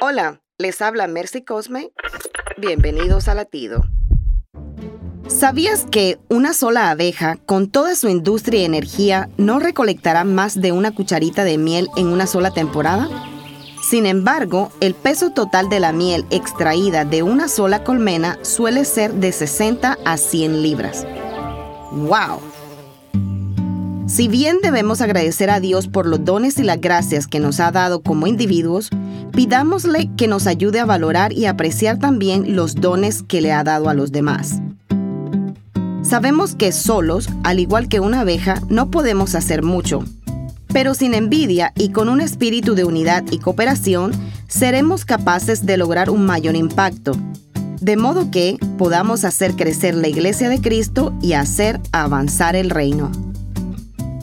Hola, les habla Mercy Cosme. Bienvenidos a Latido. ¿Sabías que una sola abeja, con toda su industria y energía, no recolectará más de una cucharita de miel en una sola temporada? Sin embargo, el peso total de la miel extraída de una sola colmena suele ser de 60 a 100 libras. ¡Wow! Si bien debemos agradecer a Dios por los dones y las gracias que nos ha dado como individuos, pidámosle que nos ayude a valorar y apreciar también los dones que le ha dado a los demás. Sabemos que solos, al igual que una abeja, no podemos hacer mucho, pero sin envidia y con un espíritu de unidad y cooperación, seremos capaces de lograr un mayor impacto, de modo que podamos hacer crecer la iglesia de Cristo y hacer avanzar el reino.